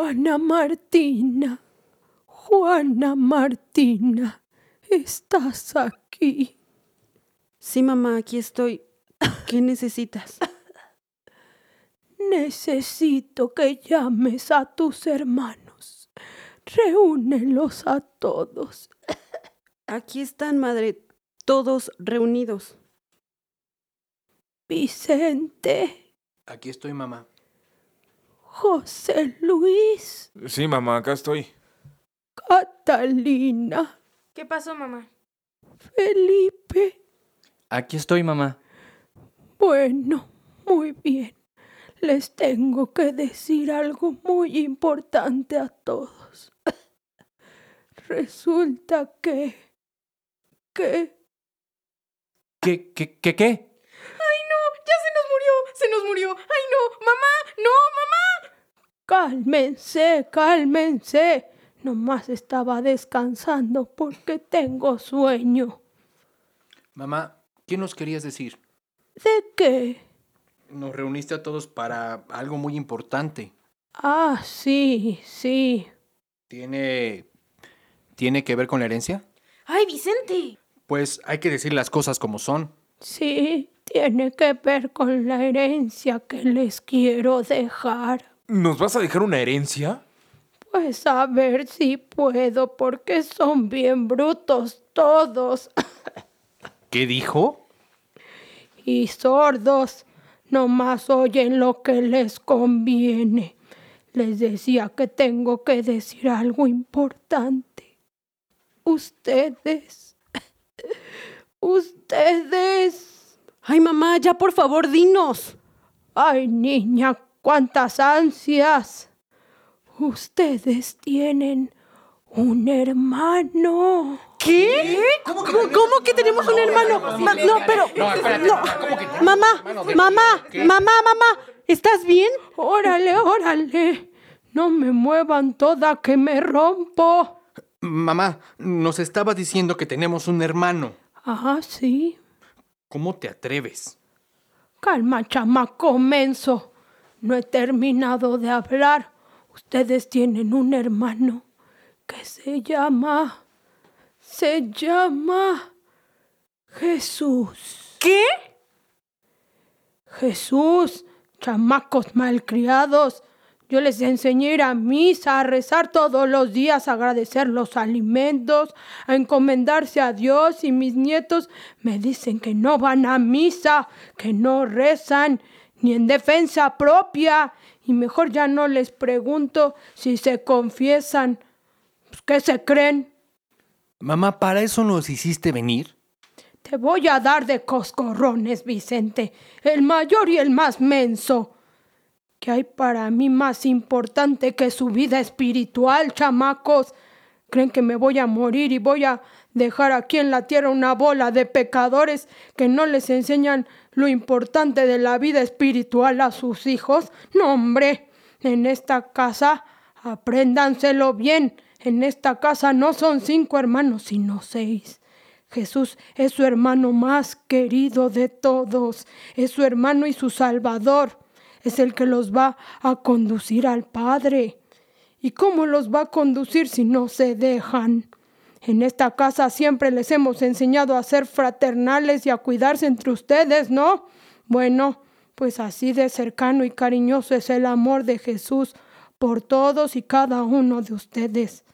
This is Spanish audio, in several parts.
Juana Martina, Juana Martina, ¿estás aquí? Sí, mamá, aquí estoy. ¿Qué necesitas? Necesito que llames a tus hermanos. Reúnelos a todos. Aquí están, madre, todos reunidos. Vicente, Aquí estoy, mamá. José Luis, Sí, mamá, acá estoy. Catalina, ¿Qué pasó, mamá? Felipe. Aquí estoy, mamá. Bueno, muy bien. Les tengo que decir algo muy importante a todos. Resulta que... que... ¿Qué, qué, qué, qué? ¡Ay, no! ¡Ya se nos murió! ¡Se nos murió! ¡Ay, no! ¡Mamá! ¡No, mamá! Cálmense, cálmense. Nomás estaba descansando porque tengo sueño. Mamá, ¿qué nos querías decir? ¿De qué? Nos reuniste a todos para algo muy importante. Ah, sí, sí. ¿Tiene. ¿Tiene que ver con la herencia? ¡Ay, Vicente! Pues hay que decir las cosas como son. Sí, tiene que ver con la herencia que les quiero dejar. ¿Nos vas a dejar una herencia? Pues a ver si puedo, porque son bien brutos todos ¿Qué dijo? y sordos. Nomás oyen lo que les conviene. Les decía que tengo que decir algo importante. Ustedes. Ustedes. Ay, mamá, ya por favor, dinos. Ay, niña, cuántas ansias. Ustedes tienen un hermano. ¿Qué? ¿Cómo, que tenemos un hermano? Ma- no, pero... no. Mamá, mamá, mamá, mamá, ¿estás bien? Órale, órale. No me muevan toda que me rompo. Mamá, nos estaba diciendo que tenemos un hermano. Ah, sí. ¿Cómo te atreves? Calma, chamaco menso. No he terminado de hablar. Ustedes tienen un hermano que se llama... Se llama... Jesús. ¿Qué? Jesús, chamacos malcriados. Yo les enseñé a ir a misa, a rezar todos los días, a agradecer los alimentos, a encomendarse a Dios y mis nietos me dicen que no van a misa, que no rezan, ni en defensa propia. Y mejor ya no les pregunto si se confiesan. Pues, ¿Qué se creen? Mamá, ¿para eso nos hiciste venir? Te voy a dar de coscorrones, Vicente, el mayor y el más menso. ¿Qué hay para mí más importante que su vida espiritual, chamacos? ¿Creen que me voy a morir y voy a dejar aquí en la tierra una bola de pecadores que no les enseñan lo importante de la vida espiritual a sus hijos? No, hombre, en esta casa apréndanselo bien. En esta casa no son cinco hermanos, sino seis. Jesús es su hermano más querido de todos, es su hermano y su salvador, es el que los va a conducir al Padre. ¿Y cómo los va a conducir si no se dejan? En esta casa siempre les hemos enseñado a ser fraternales y a cuidarse entre ustedes, ¿no? Bueno, pues así de cercano y cariñoso es el amor de Jesús por todos y cada uno de ustedes.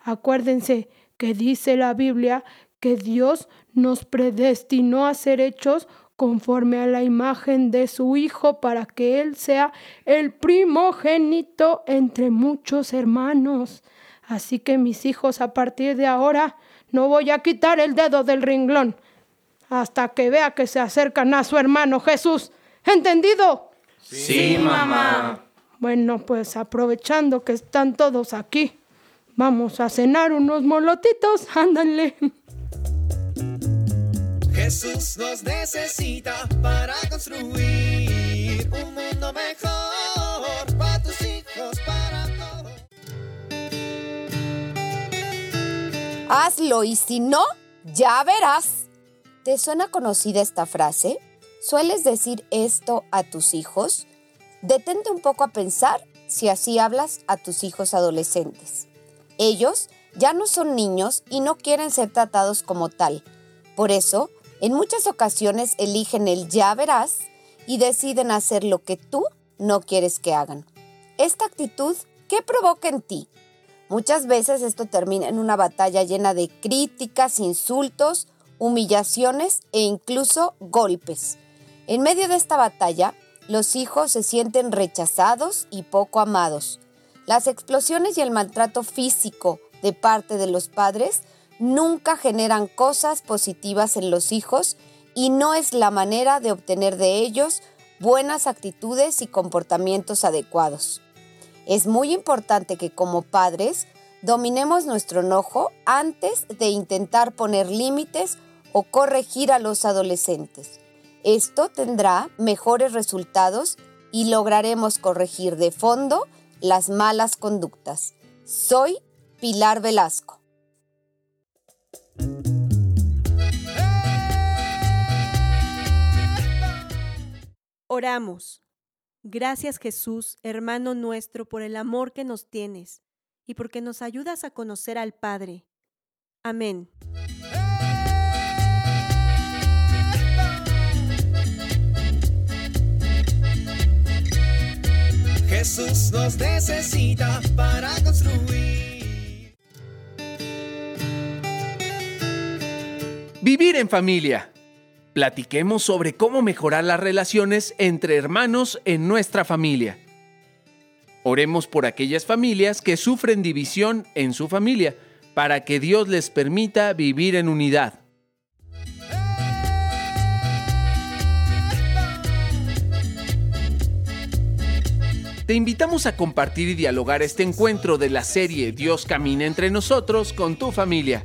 Acuérdense que dice la Biblia que Dios nos predestinó a ser hechos conforme a la imagen de su Hijo para que Él sea el primogénito entre muchos hermanos. Así que mis hijos, a partir de ahora, no voy a quitar el dedo del renglón hasta que vea que se acercan a su hermano Jesús. ¿Entendido? Sí, mamá. Bueno, pues aprovechando que están todos aquí, vamos a cenar unos molotitos. Ándale. Jesús nos necesita para construir un mundo mejor Hazlo y si no, ya verás. ¿Te suena conocida esta frase? ¿Sueles decir esto a tus hijos? Detente un poco a pensar si así hablas a tus hijos adolescentes. Ellos ya no son niños y no quieren ser tratados como tal. Por eso, en muchas ocasiones eligen el ya verás y deciden hacer lo que tú no quieres que hagan. Esta actitud, ¿qué provoca en ti? Muchas veces esto termina en una batalla llena de críticas, insultos, humillaciones e incluso golpes. En medio de esta batalla, los hijos se sienten rechazados y poco amados. Las explosiones y el maltrato físico de parte de los padres nunca generan cosas positivas en los hijos y no es la manera de obtener de ellos buenas actitudes y comportamientos adecuados. Es muy importante que como padres dominemos nuestro enojo antes de intentar poner límites o corregir a los adolescentes. Esto tendrá mejores resultados y lograremos corregir de fondo las malas conductas. Soy Pilar Velasco. Oramos. Gracias Jesús, hermano nuestro, por el amor que nos tienes y porque nos ayudas a conocer al Padre. Amén. Jesús nos necesita para construir. Vivir en familia. Platiquemos sobre cómo mejorar las relaciones entre hermanos en nuestra familia. Oremos por aquellas familias que sufren división en su familia, para que Dios les permita vivir en unidad. Te invitamos a compartir y dialogar este encuentro de la serie Dios camina entre nosotros con tu familia.